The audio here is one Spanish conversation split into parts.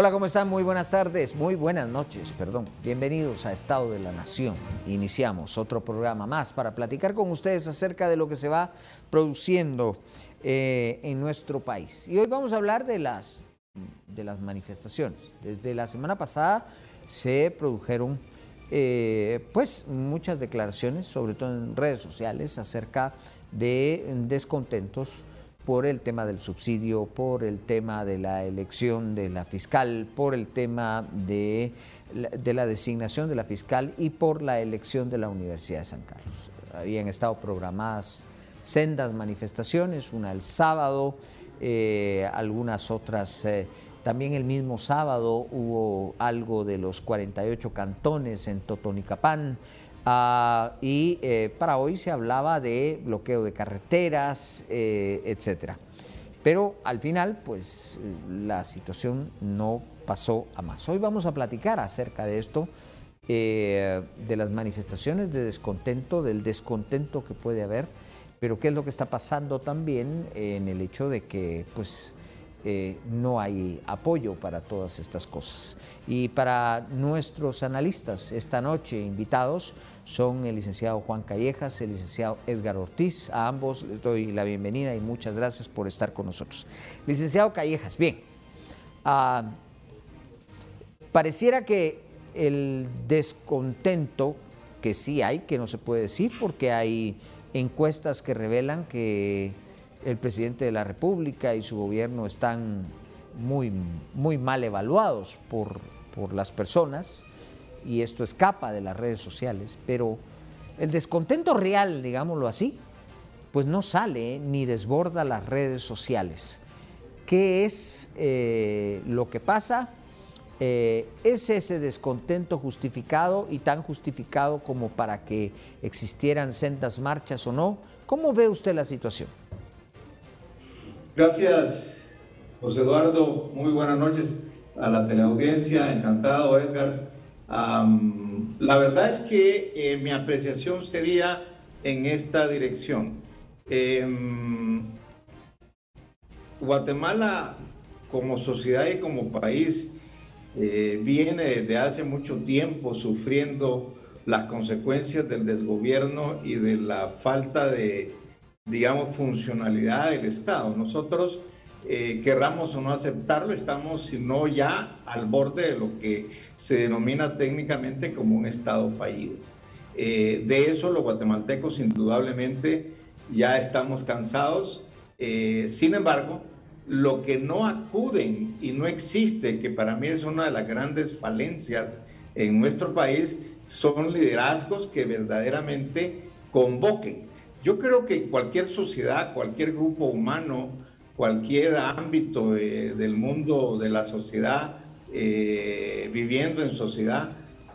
Hola, ¿cómo están? Muy buenas tardes, muy buenas noches, perdón. Bienvenidos a Estado de la Nación. Iniciamos otro programa más para platicar con ustedes acerca de lo que se va produciendo eh, en nuestro país. Y hoy vamos a hablar de las, de las manifestaciones. Desde la semana pasada se produjeron eh, pues muchas declaraciones, sobre todo en redes sociales, acerca de descontentos por el tema del subsidio, por el tema de la elección de la fiscal, por el tema de la, designación de la fiscal y por la elección de la Universidad de San Carlos. Habían estado programadas sendas manifestaciones, una el sábado, eh, algunas otras, eh, también el mismo sábado hubo algo de los 48 cantones en Totonicapán, Ah, y eh, para hoy se hablaba de bloqueo de carreteras, eh, etcétera. Pero al final, pues la situación no pasó a más. Hoy vamos a platicar acerca de esto, eh, de las manifestaciones de descontento, del descontento que puede haber, pero qué es lo que está pasando también en el hecho de que, pues, eh, no hay apoyo para todas estas cosas. Y para nuestros analistas esta noche invitados son el licenciado Juan Callejas, el licenciado Edgar Ortiz. A ambos les doy la bienvenida y muchas gracias por estar con nosotros. Licenciado Callejas, bien, ah, pareciera que el descontento que sí hay, que no se puede decir porque hay encuestas que revelan que el presidente de la República y su gobierno están muy, muy mal evaluados por, por las personas y esto escapa de las redes sociales, pero el descontento real, digámoslo así, pues no sale ni desborda las redes sociales. ¿Qué es eh, lo que pasa? Eh, ¿Es ese descontento justificado y tan justificado como para que existieran sendas marchas o no? ¿Cómo ve usted la situación? Gracias, José Eduardo. Muy buenas noches a la teleaudiencia. Encantado, Edgar. la verdad es que eh, mi apreciación sería en esta dirección. Em, Guatemala como sociedad y como país eh, viene desde hace mucho tiempo sufriendo las consecuencias del desgobierno y de la falta de digamos, funcionalidad del Estado. Nosotros, eh, querramos o no aceptarlo, estamos, si no ya, al borde de lo que se denomina técnicamente como un Estado fallido. Eh, de eso los guatemaltecos indudablemente ya estamos cansados. Eh, sin embargo, lo que no acuden y no existe, que para mí es una de las grandes falencias en nuestro país, son liderazgos que verdaderamente convoquen yo creo que cualquier sociedad, cualquier grupo humano, cualquier ámbito del mundo de la sociedad, eh, viviendo en sociedad,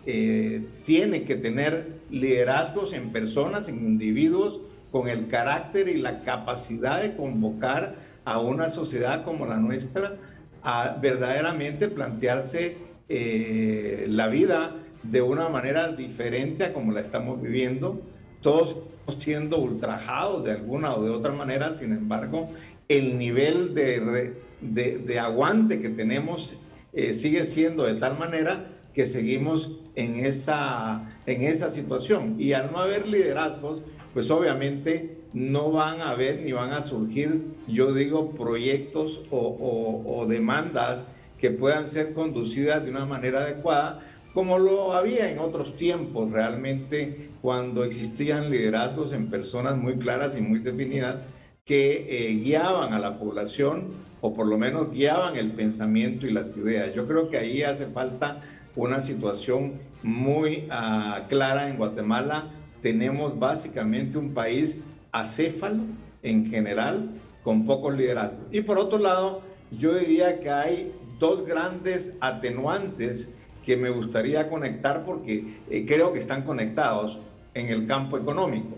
eh, tiene que tener liderazgos en personas, en individuos, con el carácter y la capacidad de convocar a una sociedad como la nuestra a verdaderamente plantearse eh, la vida de una manera diferente a como la estamos viviendo. Todos siendo ultrajados de alguna o de otra manera, sin embargo, el nivel de, de, aguante que tenemos eh, sigue siendo de tal manera que seguimos en esa, en esa situación. Y al no haber liderazgos, pues obviamente no van a haber ni van a surgir, yo digo, proyectos o, o demandas que puedan ser conducidas de una manera adecuada como lo había en otros tiempos realmente cuando existían liderazgos en personas muy claras y muy definidas que eh, guiaban a la población o por lo menos guiaban el pensamiento y las ideas. Yo creo que ahí hace falta una situación muy ah, clara en Guatemala. Tenemos básicamente un país acéfalo en general, con pocos liderazgos. Y por otro lado, yo diría que hay dos grandes atenuantes que me gustaría conectar porque eh, creo que están conectados en el campo económico.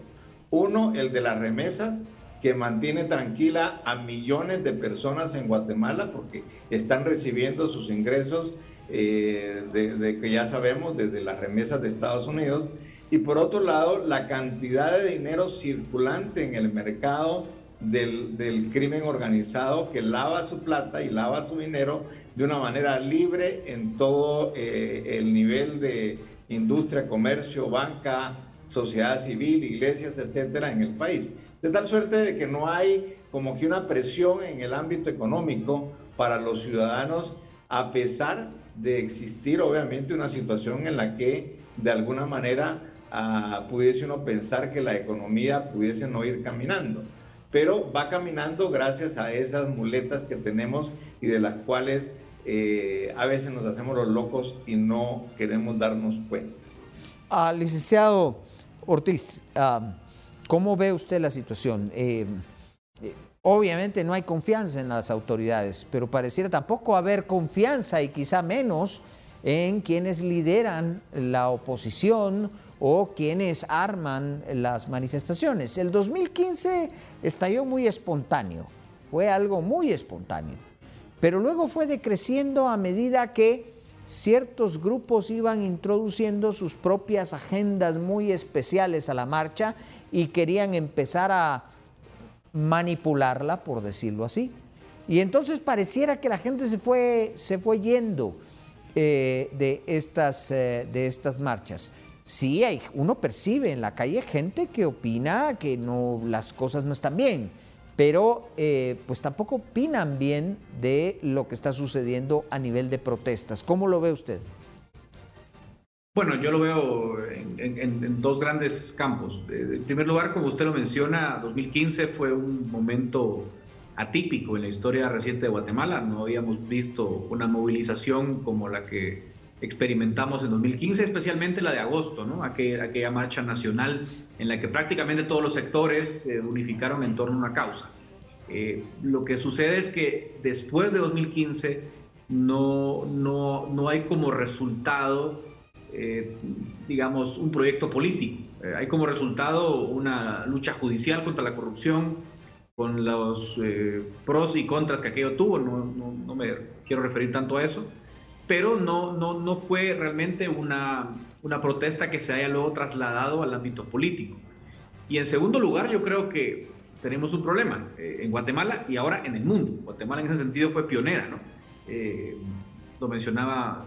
Uno, el de las remesas, que mantiene tranquila a millones de personas en Guatemala porque están recibiendo sus ingresos eh, de, que ya sabemos desde las remesas de Estados Unidos. Y por otro lado, la cantidad de dinero circulante en el mercado del, del, crimen organizado que lava su plata y lava su dinero de una manera libre en todo eh, el nivel de industria, comercio, banca, sociedad civil, iglesias, etcétera, en el país. De tal suerte de que no hay como que una presión en el ámbito económico para los ciudadanos, a pesar de existir obviamente una situación en la que de alguna manera ah, pudiese uno pensar que la economía pudiese no ir caminando. Pero va caminando gracias a esas muletas que tenemos y de las cuales eh, a veces nos hacemos los locos y no queremos darnos cuenta. Ah, licenciado Ortiz, ¿cómo ve usted la situación? Eh, eh, obviamente no hay confianza en las autoridades, pero pareciera tampoco haber confianza y quizá menos en quienes lideran la oposición o quienes arman las manifestaciones. El 2015 estalló muy espontáneo, fue algo muy espontáneo, pero luego fue decreciendo a medida que ciertos grupos iban introduciendo sus propias agendas muy especiales a la marcha y querían empezar a manipularla, por decirlo así. Y entonces pareciera que la gente se fue, se fue yendo eh, de, estas, eh, de estas marchas. Sí, hay, uno percibe en la calle gente que opina que no, las cosas no están bien, pero eh, pues tampoco opinan bien de lo que está sucediendo a nivel de protestas. ¿Cómo lo ve usted? Bueno, yo lo veo en, dos grandes campos. En primer lugar, como usted lo menciona, 2015 fue un momento atípico en la historia reciente de Guatemala. No habíamos visto una movilización como la que experimentamos en 2015, especialmente la de agosto, ¿no? aquella, marcha nacional en la que prácticamente todos los sectores se unificaron en torno a una causa. Eh, lo que sucede es que después de 2015 no, no, no hay como resultado eh, digamos, un proyecto político. Eh, hay como resultado una lucha judicial contra la corrupción, con los eh, pros y contras que aquello tuvo, no, no, me quiero referir tanto a eso, pero no, no, no fue realmente una, una protesta que se haya luego trasladado al ámbito político. Y en segundo lugar, yo creo que tenemos un problema en Guatemala y ahora en el mundo. Guatemala en ese sentido fue pionera, ¿no? lo mencionaba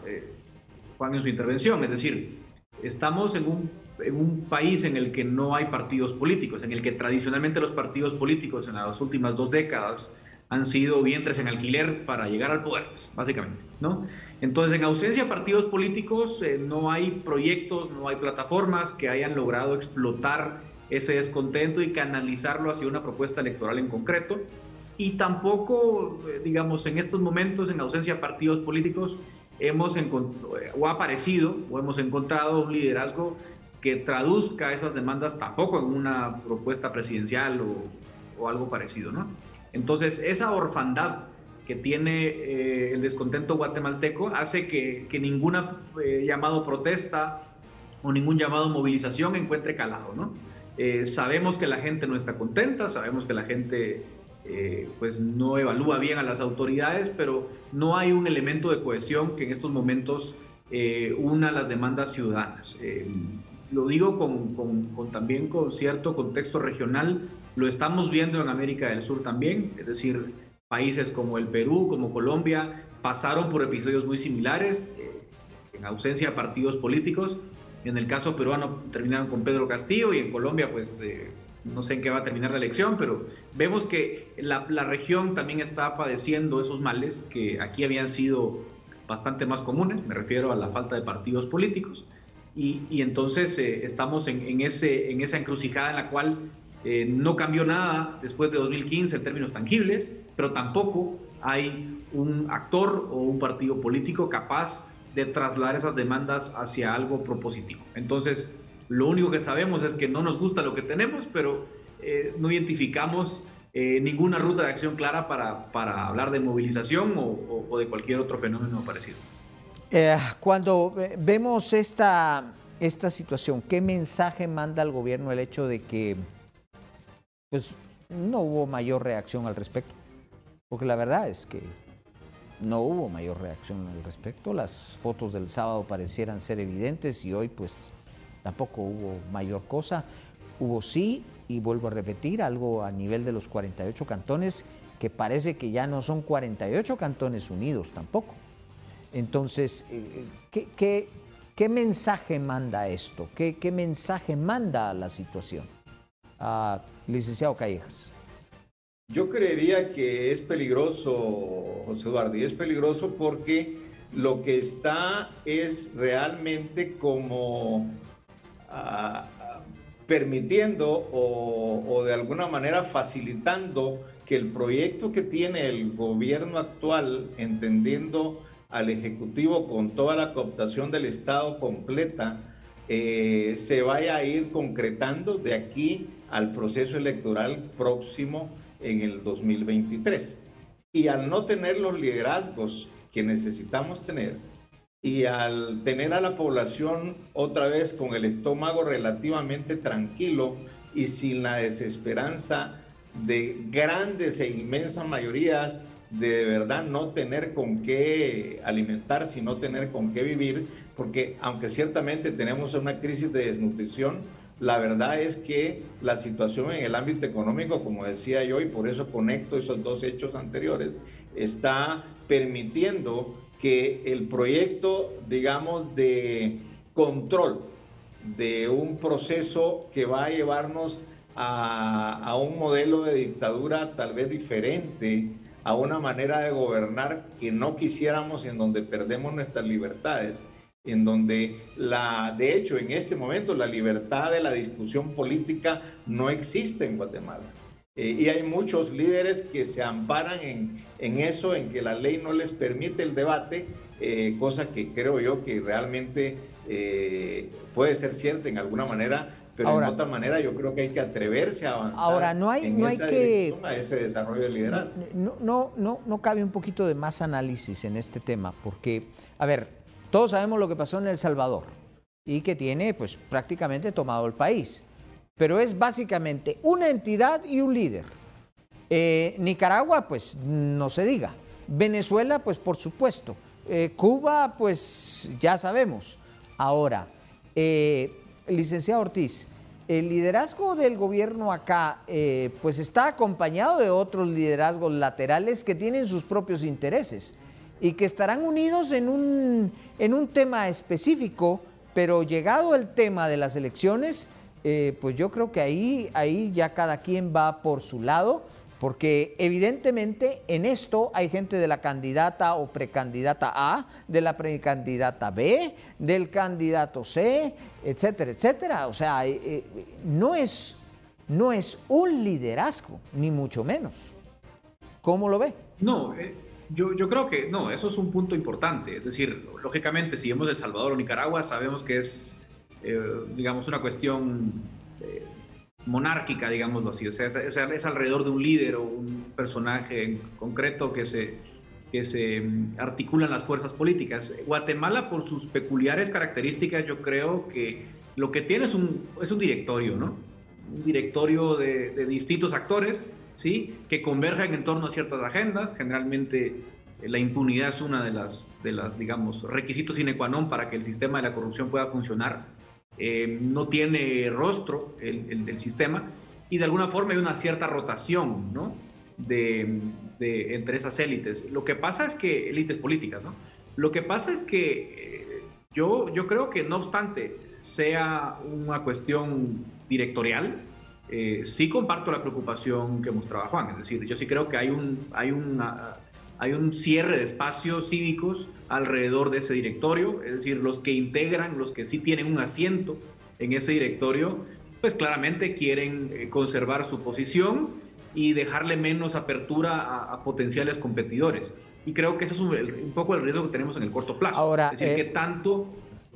Juan en su intervención. Es decir, estamos en un, en un, país en el que no hay partidos políticos, en el que tradicionalmente los partidos políticos en las últimas dos décadas han sido vientres en alquiler para llegar al poder, pues, básicamente, ¿no? Entonces, en ausencia de partidos políticos, eh, no hay proyectos, no hay plataformas que hayan logrado explotar ese descontento y canalizarlo hacia una propuesta electoral en concreto. Y tampoco, eh, digamos, en estos momentos, en ausencia de partidos políticos, hemos o ha aparecido o hemos encontrado un liderazgo que traduzca esas demandas tampoco en una propuesta presidencial o, o algo parecido, ¿no? Entonces, esa orfandad que tiene eh, el descontento guatemalteco hace que, que ninguna eh, llamado protesta o ningún llamado movilización encuentre calado, ¿no? Eh, sabemos que la gente no está contenta, sabemos que la gente eh, pues no evalúa bien a las autoridades, pero no hay un elemento de cohesión que en estos momentos una las demandas ciudadanas. Lo digo con, también con cierto contexto regional, lo estamos viendo en América del Sur también, es decir, países como el Perú, como Colombia, pasaron por episodios muy similares, en ausencia de partidos políticos. En el caso peruano terminaron con Pedro Castillo y en Colombia pues no sé en qué va a terminar la elección, pero vemos que la, región también está padeciendo esos males que aquí habían sido bastante más comunes, me refiero a la falta de partidos políticos, y, entonces eh, estamos en, ese, en esa encrucijada en la cual eh, no cambió nada después de 2015 en términos tangibles, pero tampoco hay un actor o un partido político capaz de trasladar esas demandas hacia algo propositivo. Entonces, lo único que sabemos es que no nos gusta lo que tenemos, pero eh, no identificamos eh, ninguna ruta de acción clara para, hablar de movilización o, de cualquier otro fenómeno parecido. Cuando vemos esta, esta situación, ¿qué mensaje manda al gobierno el hecho de que pues, no hubo mayor reacción al respecto? Porque la verdad es que no hubo mayor reacción al respecto. Las fotos del sábado parecieran ser evidentes y hoy pues tampoco hubo mayor cosa. Hubo sí y vuelvo a repetir, algo a nivel de los 48 cantones, que parece que ya no son 48 cantones unidos tampoco. Entonces, eh, ¿qué, mensaje manda esto? ¿Qué, ¿Qué, mensaje manda a la situación? Ah, licenciado Callejas. Yo creería que es peligroso, José Eduardo, y es peligroso porque lo que está es realmente como ah, permitiendo o, o, de alguna manera facilitando que el proyecto que tiene el gobierno actual, entendiendo al Ejecutivo con toda la cooptación del Estado completa, eh, se vaya a ir concretando de aquí al proceso electoral próximo en el 2023. Y al no tener los liderazgos que necesitamos tener, y al tener a la población otra vez con el estómago relativamente tranquilo y sin la desesperanza de grandes e inmensas mayorías de, de verdad no tener con qué alimentar, sino tener con qué vivir, porque aunque ciertamente tenemos una crisis de desnutrición, la verdad es que la situación en el ámbito económico, como decía yo, y por eso conecto esos dos hechos anteriores, está permitiendo que el proyecto, digamos, de control de un proceso que va a llevarnos a, un modelo de dictadura tal vez diferente, a una manera de gobernar que no quisiéramos, en donde perdemos nuestras libertades, en donde la, de hecho, en este momento la libertad de la discusión política no existe en Guatemala. Eh, y hay muchos líderes que se amparan en, en, eso, en que la ley no les permite el debate, eh, cosa que creo yo que realmente eh, puede ser cierta en alguna manera, pero ahora, de otra manera yo creo que hay que atreverse a avanzar ahora, no hay, en no hay que, a ese desarrollo de liderazgo. No, no, no, no cabe un poquito de más análisis en este tema, porque, a ver, todos sabemos lo que pasó en El Salvador y que tiene pues prácticamente tomado el país pero es básicamente una entidad y un líder. Eh, Nicaragua, pues no se diga. Venezuela, pues por supuesto. Eh, Cuba, pues ya sabemos. Ahora, eh, licenciado Ortiz, el liderazgo del gobierno acá, pues está acompañado de otros liderazgos laterales que tienen sus propios intereses y que estarán unidos en un, en un tema específico, pero llegado el tema de las elecciones, eh, pues yo creo que ahí, ahí ya cada quien va por su lado, porque evidentemente en esto hay gente de la candidata o precandidata A, de la precandidata B, del candidato C, etcétera, etcétera. O sea, eh, eh, no, es, no es un liderazgo, ni mucho menos. ¿Cómo lo ve? No, yo, creo que no, eso es un punto importante. Es decir, lógicamente, si vemos El Salvador o Nicaragua, sabemos que es eh, digamos, una cuestión eh, monárquica, digámoslo así. O sea, es, es, alrededor de un líder o un personaje en concreto que se, que se mm, articulan las fuerzas políticas. Guatemala, por sus peculiares características, yo creo que lo que tiene es un, es un directorio, ¿no? Un directorio de, de distintos actores, ¿sí? Que convergen en torno a ciertas agendas. Generalmente eh, la impunidad es una de las, de las, digamos, requisitos sine qua non para que el sistema de la corrupción pueda funcionar. Eh, no tiene rostro el, del sistema y de alguna forma hay una cierta rotación ¿no? de, de, entre esas élites. Lo que pasa es que, élites políticas, ¿no? Lo que pasa es que eh, yo, yo creo que no obstante sea una cuestión directorial, eh, sí comparto la preocupación que mostraba Juan, es decir, yo sí creo que hay un, hay una, hay un cierre de espacios cívicos alrededor de ese directorio, es decir, los que integran, los que sí tienen un asiento en ese directorio, pues claramente quieren eh, conservar su posición y dejarle menos apertura a, potenciales competidores. Y creo que ese es un, poco el riesgo que tenemos en el corto plazo. Ahora, es decir, que eh, tanto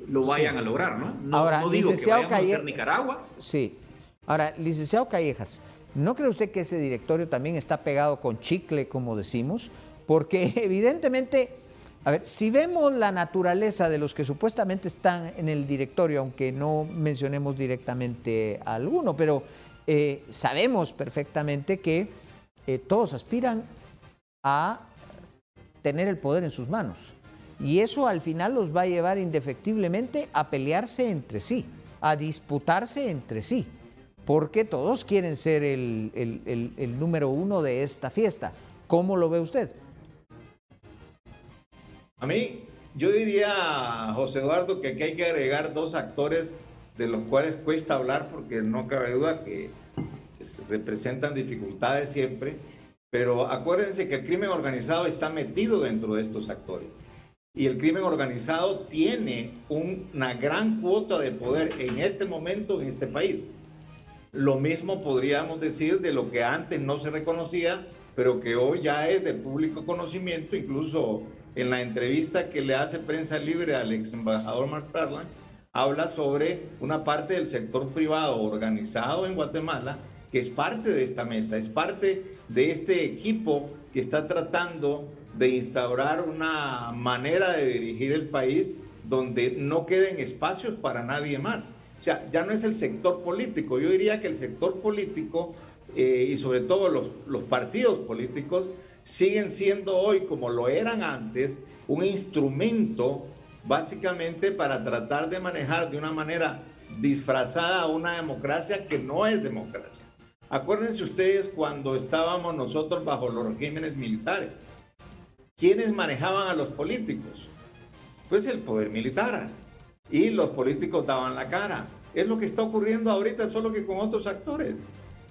lo vayan a lograr, ¿no? No, Ahora, no digo que vayamos a Nicaragua. Sí. Ahora, licenciado Callejas, ¿no cree usted que ese directorio también está pegado con chicle, como decimos? Porque evidentemente, a ver, si vemos la naturaleza de los que supuestamente están en el directorio, aunque no mencionemos directamente a alguno, pero eh, sabemos perfectamente que eh, todos aspiran a tener el poder en sus manos. Y eso al final los va a llevar indefectiblemente a pelearse entre sí, a disputarse entre sí. Porque todos quieren ser el, el número uno de esta fiesta. ¿Cómo lo ve usted? A mí, yo diría, José Eduardo, que aquí hay que agregar dos actores de los cuales cuesta hablar porque no cabe duda que representan dificultades siempre, pero acuérdense que el crimen organizado está metido dentro de estos actores. Y el crimen organizado tiene una gran cuota de poder en este momento en este país. Lo mismo podríamos decir de lo que antes no se reconocía, pero que hoy ya es de público conocimiento, incluso en la entrevista que le hace Prensa Libre al ex embajador Mark Farland, habla sobre una parte del sector privado organizado en Guatemala que es parte de esta mesa, es parte de este equipo que está tratando de instaurar una manera de dirigir el país donde no queden espacios para nadie más. O sea, ya no es el sector político. Yo diría que el sector político eh, y sobre todo los, los partidos políticos siguen siendo hoy, como lo eran antes, un instrumento básicamente para tratar de manejar de una manera disfrazada una democracia que no es democracia. Acuérdense ustedes cuando estábamos nosotros bajo los regímenes militares. ¿Quiénes manejaban a los políticos? Pues el poder militar. Y los políticos daban la cara. Es lo que está ocurriendo ahorita, solo que con otros actores.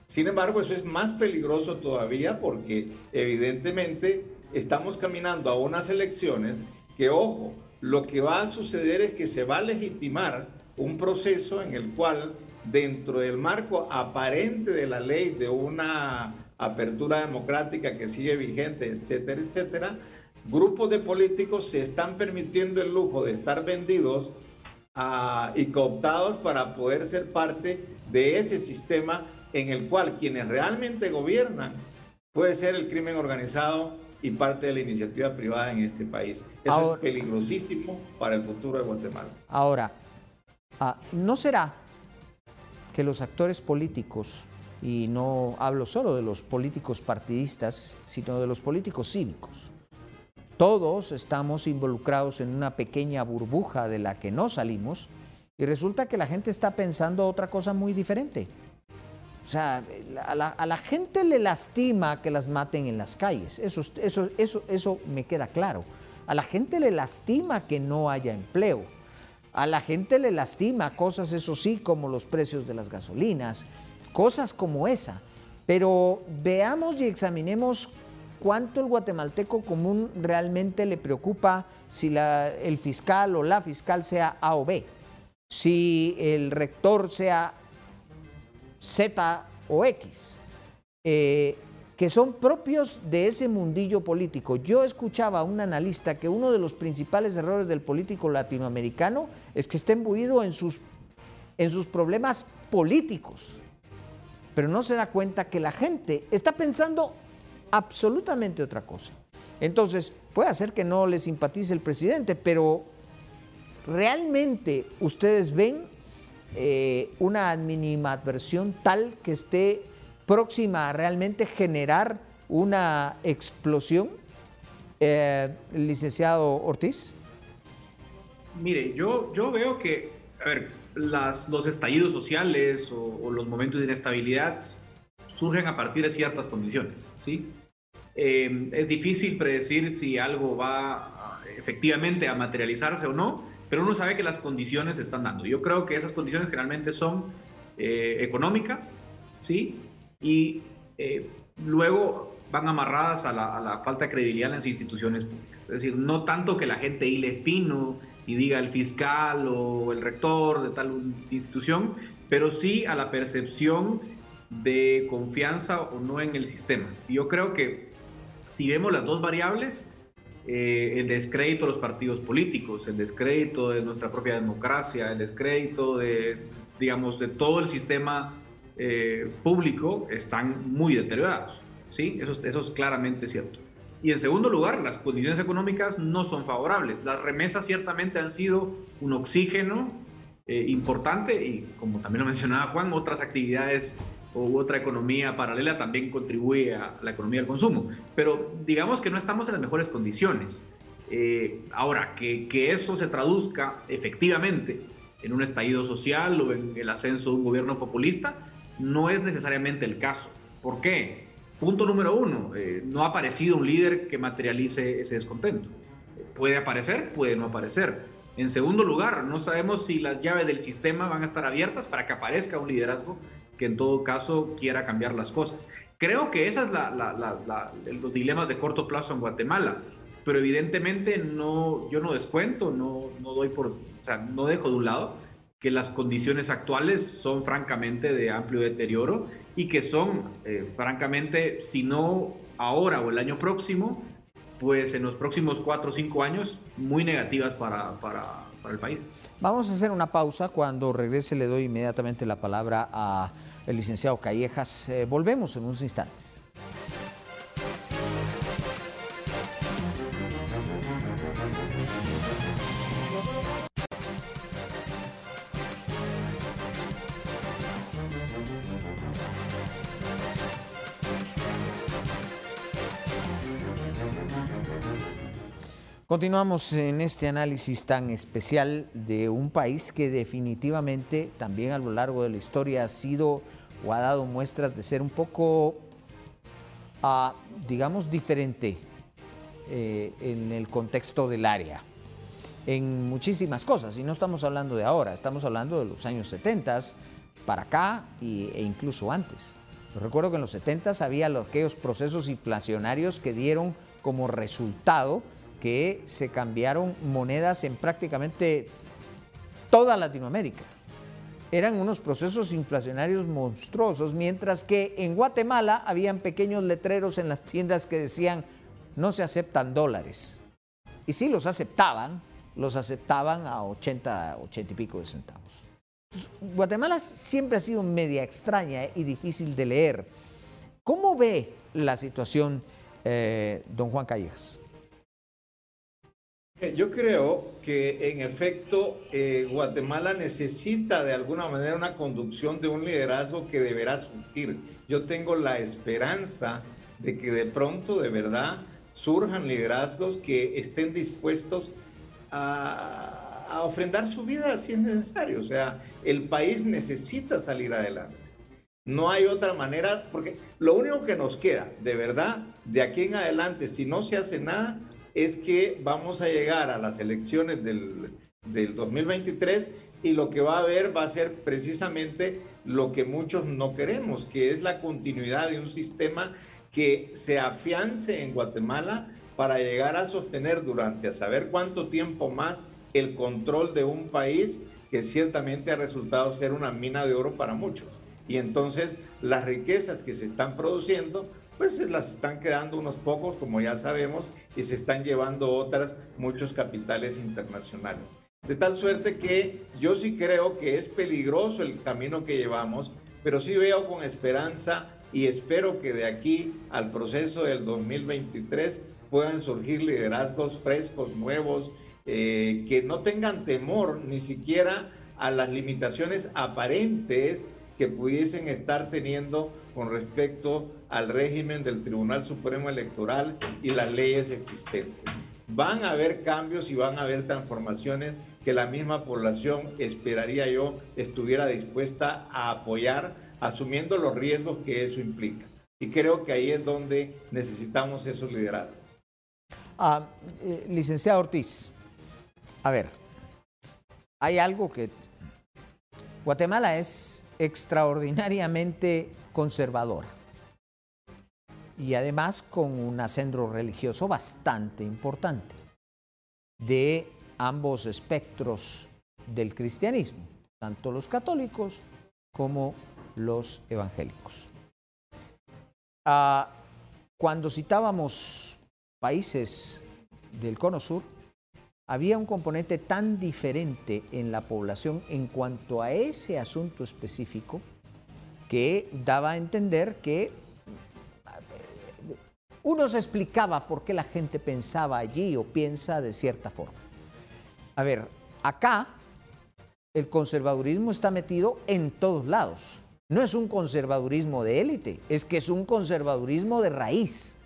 Sin embargo, eso es más peligroso todavía porque evidentemente estamos caminando a unas elecciones que, ojo, lo que va a suceder es que se va a legitimar un proceso en el cual, dentro del marco aparente de la ley de una apertura democrática que sigue vigente, etcétera, etcétera, grupos de políticos se están permitiendo el lujo de estar vendidos y cooptados para poder ser parte de ese sistema en el cual quienes realmente gobiernan puede ser el crimen organizado y parte de la iniciativa privada en este país. Eso es peligrosísimo para el futuro de Guatemala. Ahora, ah, ¿no será que los actores políticos, y no hablo solo de los políticos partidistas, sino de los políticos cívicos, todos estamos involucrados en una pequeña burbuja de la que no salimos y resulta que la gente está pensando otra cosa muy diferente. O sea, a la, gente le lastima que las maten en las calles, eso, eso, eso, eso me queda claro. A la gente le lastima que no haya empleo. A la gente le lastima cosas, eso sí, como los precios de las gasolinas, cosas como esa. Pero veamos y examinemos cuánto el guatemalteco común realmente le preocupa si el fiscal o la fiscal sea A o B, si el rector sea Z o X, eh, que son propios de ese mundillo político. Yo escuchaba a un analista que uno de los principales errores del político latinoamericano es que está embuido en sus, en sus problemas políticos, pero no se da cuenta que la gente está pensando absolutamente otra cosa. Entonces, puede ser que no le simpatice el presidente, pero realmente ustedes ven eh, una animadversión tal que esté próxima a realmente generar una explosión, eh, licenciado Ortiz? Mire, yo, yo veo que, a ver, las, los estallidos sociales o, los momentos de inestabilidad surgen a partir de ciertas condiciones, ¿sí? Eh, es difícil predecir si algo va efectivamente a materializarse o no, pero uno sabe que las condiciones se están dando. Yo creo que esas condiciones generalmente son eh, económicas, ¿sí? Y eh, luego van amarradas a la, falta de credibilidad en las instituciones públicas. Es decir, no tanto que la gente hile fino y diga el fiscal o el rector de tal institución, pero sí a la percepción de confianza o no en el sistema. Yo creo que si vemos las dos variables, eh, el descrédito de los partidos políticos, el descrédito de nuestra propia democracia, el descrédito de, digamos, de todo el sistema eh, público están muy deteriorados. ¿sí? Eso, eso es claramente cierto. Y en segundo lugar, las condiciones económicas no son favorables. Las remesas ciertamente han sido un oxígeno eh, importante y, como también lo mencionaba Juan, otras actividades u otra economía paralela también contribuye a la economía del consumo. Pero digamos que no estamos en las mejores condiciones. Eh, ahora, que, que, eso se traduzca efectivamente en un estallido social o en el ascenso de un gobierno populista, no es necesariamente el caso. ¿Por qué? Punto número uno, eh, no ha aparecido un líder que materialice ese descontento. Puede aparecer, puede no aparecer. En segundo lugar, no sabemos si las llaves del sistema van a estar abiertas para que aparezca un liderazgo que en todo caso quiera cambiar las cosas. Creo que esos son los dilemas de corto plazo en Guatemala, pero evidentemente no, yo no descuento, no, no doy por, o sea, no dejo de un lado que las condiciones actuales son francamente de amplio deterioro y que son eh, francamente, si no ahora o el año próximo, pues en los próximos cuatro o cinco años muy negativas para, para, el país. Vamos a hacer una pausa. Cuando regrese le doy inmediatamente la palabra al licenciado Callejas. Eh, volvemos en unos instantes. Continuamos en este análisis tan especial de un país que definitivamente también a lo largo de la historia ha sido o ha dado muestras de ser un poco, ah, digamos, diferente eh, en el contexto del área, en muchísimas cosas. Y no estamos hablando de ahora, estamos hablando de los años 70 para acá e incluso antes. Recuerdo que en los 70 había aquellos procesos inflacionarios que dieron como resultado que se cambiaron monedas en prácticamente toda Latinoamérica. Eran unos procesos inflacionarios monstruosos, mientras que en Guatemala habían pequeños letreros en las tiendas que decían no se aceptan dólares. Y si los aceptaban, los aceptaban a 80, 80 y pico de centavos. Guatemala siempre ha sido media extraña y difícil de leer. ¿Cómo ve la situación eh, don Juan Callejas? Yo creo que en efecto eh, Guatemala necesita de alguna manera una conducción de un liderazgo que deberá surgir. Yo tengo la esperanza de que de pronto de verdad surjan liderazgos que estén dispuestos a, a ofrendar su vida si es necesario. O sea, el país necesita salir adelante. No hay otra manera, porque lo único que nos queda, de verdad, de aquí en adelante, si no se hace nada, es que vamos a llegar a las elecciones del, 2023 y lo que va a haber va a ser precisamente lo que muchos no queremos, que es la continuidad de un sistema que se afiance en Guatemala para llegar a sostener durante a saber cuánto tiempo más el control de un país que ciertamente ha resultado ser una mina de oro para muchos. Y entonces las riquezas que se están produciendo pues se las están quedando unos pocos, como ya sabemos, y se están llevando otras, muchos capitales internacionales. De tal suerte que yo sí creo que es peligroso el camino que llevamos, pero sí veo con esperanza y espero que de aquí al proceso del 2023 puedan surgir liderazgos frescos, nuevos, eh, que no tengan temor ni siquiera a las limitaciones aparentes que pudiesen estar teniendo con respecto al régimen del Tribunal Supremo Electoral y las leyes existentes. Van a haber cambios y van a haber transformaciones que la misma población, esperaría yo, estuviera dispuesta a apoyar, asumiendo los riesgos que eso implica. Y creo que ahí es donde necesitamos esos liderazgos. Ah, eh, licenciado Ortiz, a ver, hay algo que Guatemala es extraordinariamente conservadora y además con un acendro religioso bastante importante de ambos espectros del cristianismo, tanto los católicos como los evangélicos. Ah, cuando citábamos países del cono sur, había un componente tan diferente en la población en cuanto a ese asunto específico que daba a entender que uno se explicaba por qué la gente pensaba allí o piensa de cierta forma. A ver, acá el conservadurismo está metido en todos lados. No es un conservadurismo de élite, es que es un conservadurismo de raíz.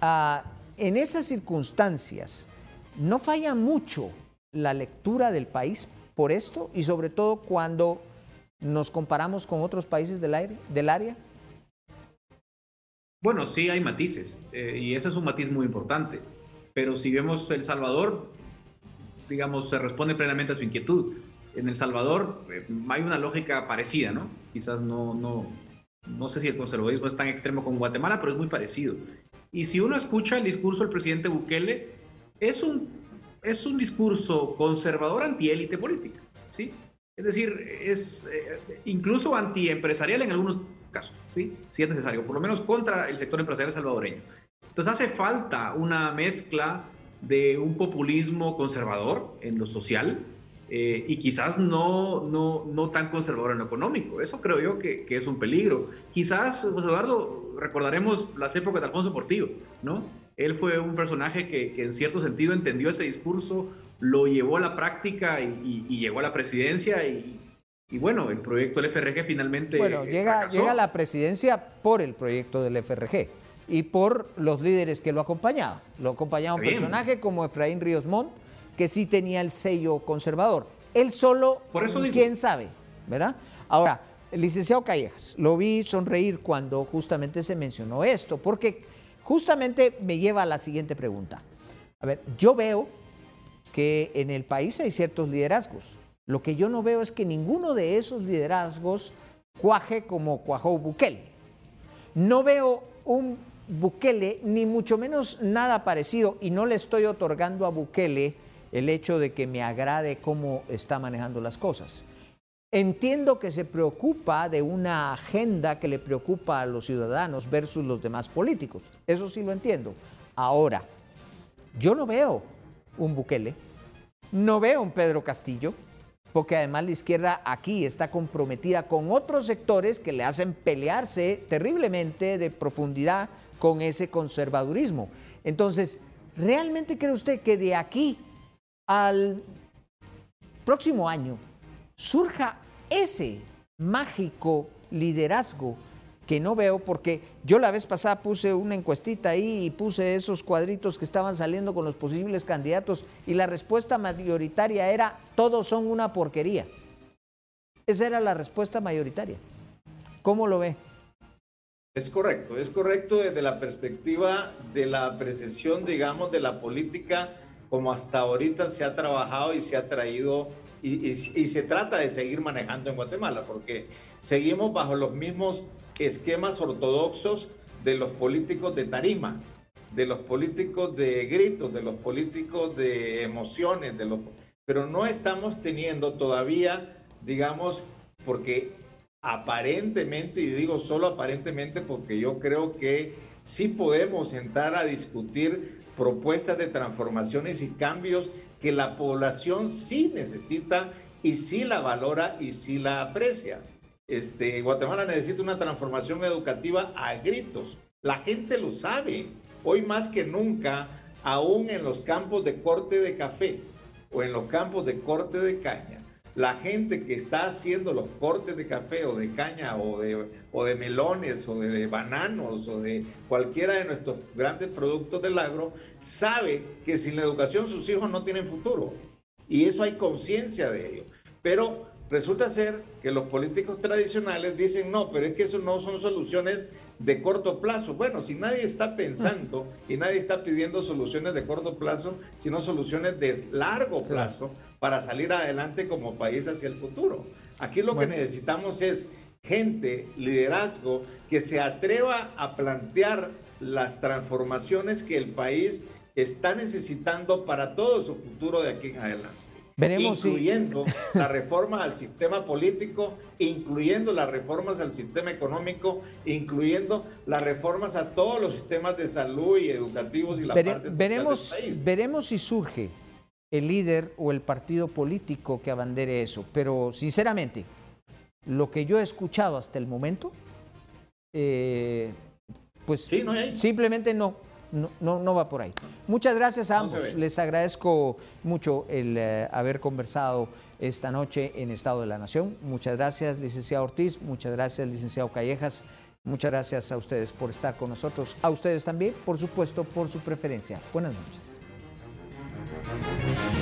Ah, en esas circunstancias, no falla mucho la lectura del país por esto y sobre todo cuando ¿Nos comparamos con otros países del, área? Bueno, sí hay matices, eh, y ese es un matiz muy importante. Pero si vemos El Salvador, digamos, se responde plenamente a su inquietud. En El Salvador eh, hay una lógica parecida, ¿no? Quizás no, no, no sé si el conservadurismo es tan extremo como Guatemala, pero es muy parecido. Y si uno escucha el discurso del presidente Bukele, es un, es un discurso conservador antiélite política, ¿sí? Es decir, es eh, incluso antiempresarial en algunos casos, ¿sí? Si es necesario, por lo menos contra el sector empresarial salvadoreño. Entonces hace falta una mezcla de un populismo conservador en lo social, eh, y quizás no, no, no tan conservador en lo económico. Eso creo yo que, que es un peligro. Quizás, José Eduardo, recordaremos las épocas de Alfonso Portillo, ¿no? Él fue un personaje que, que en cierto sentido entendió ese discurso, lo llevó a la práctica y, y, llegó a la presidencia y, y, bueno, el proyecto del FRG finalmente... Bueno, llega, llega a la presidencia por el proyecto del FRG y por los líderes que lo acompañaban. Lo acompañaba un personaje como Efraín Ríos Montt, que sí tenía el sello conservador. Él solo, quién sabe, ¿verdad? Ahora, el licenciado Callejas, lo vi sonreír cuando justamente se mencionó esto, porque justamente me lleva a la siguiente pregunta. A ver, yo veo que en el país hay ciertos liderazgos. Lo que yo no veo es que ninguno de esos liderazgos cuaje como cuajó Bukele. No veo un Bukele, ni mucho menos nada parecido, y no le estoy otorgando a Bukele el hecho de que me agrade cómo está manejando las cosas. Entiendo que se preocupa de una agenda que le preocupa a los ciudadanos versus los demás políticos. Eso sí lo entiendo. Ahora, yo no veo un Bukele, no veo un Pedro Castillo, porque además la izquierda aquí está comprometida con otros sectores que le hacen pelearse terriblemente de profundidad con ese conservadurismo. Entonces, ¿realmente cree usted que de aquí al próximo año surja ese mágico liderazgo que no veo porque yo la vez pasada puse una encuestita ahí y puse esos cuadritos que estaban saliendo con los posibles candidatos y la respuesta mayoritaria era todos son una porquería. Esa era la respuesta mayoritaria. ¿Cómo lo ve? Es correcto, es correcto desde la perspectiva de la apreciación, digamos, de la política como hasta ahorita se ha trabajado y se ha traído y, se trata de seguir manejando en Guatemala, porque seguimos bajo los mismos esquemas ortodoxos de los políticos de tarima, de los políticos de gritos, de los políticos de emociones, de los, pero no estamos teniendo todavía, digamos, porque aparentemente, y digo solo aparentemente porque yo creo que sí podemos entrar a discutir propuestas de transformaciones y cambios que la población sí necesita y sí la valora y sí la aprecia. Este, Guatemala necesita una transformación educativa a gritos. La gente lo sabe. Hoy más que nunca, aún en los campos de corte de café o en los campos de corte de caña, la gente que está haciendo los cortes de café o de caña o de, o de melones o de bananos o de cualquiera de nuestros grandes productos del agro, sabe que sin la educación sus hijos no tienen futuro. Y eso hay conciencia de ello. Pero resulta ser que los políticos tradicionales dicen, no, pero es que eso no son soluciones de corto plazo. Bueno, si nadie está pensando y nadie está pidiendo soluciones de corto plazo, sino soluciones de largo plazo, para salir adelante como país hacia el futuro. Aquí lo que necesitamos es gente, liderazgo, que se atreva a plantear las transformaciones que el país está necesitando para todo su futuro de aquí en adelante. Veremos incluyendo la reforma al sistema político, incluyendo las reformas al sistema económico, incluyendo las reformas a todos los sistemas de salud y educativos y la parte social veremos, del país. Veremos si surge el líder o el partido político que abandere eso. Pero sinceramente, lo que yo he escuchado hasta el momento, eh, pues simplemente no, no, no, va por ahí. Muchas gracias a ambos. Les agradezco mucho el eh, haber conversado esta noche en Estado de la Nación. Muchas gracias, licenciado Ortiz. Muchas gracias, licenciado Callejas. Muchas gracias a ustedes por estar con nosotros. A ustedes también, por supuesto, por su preferencia. Buenas noches. Thank you.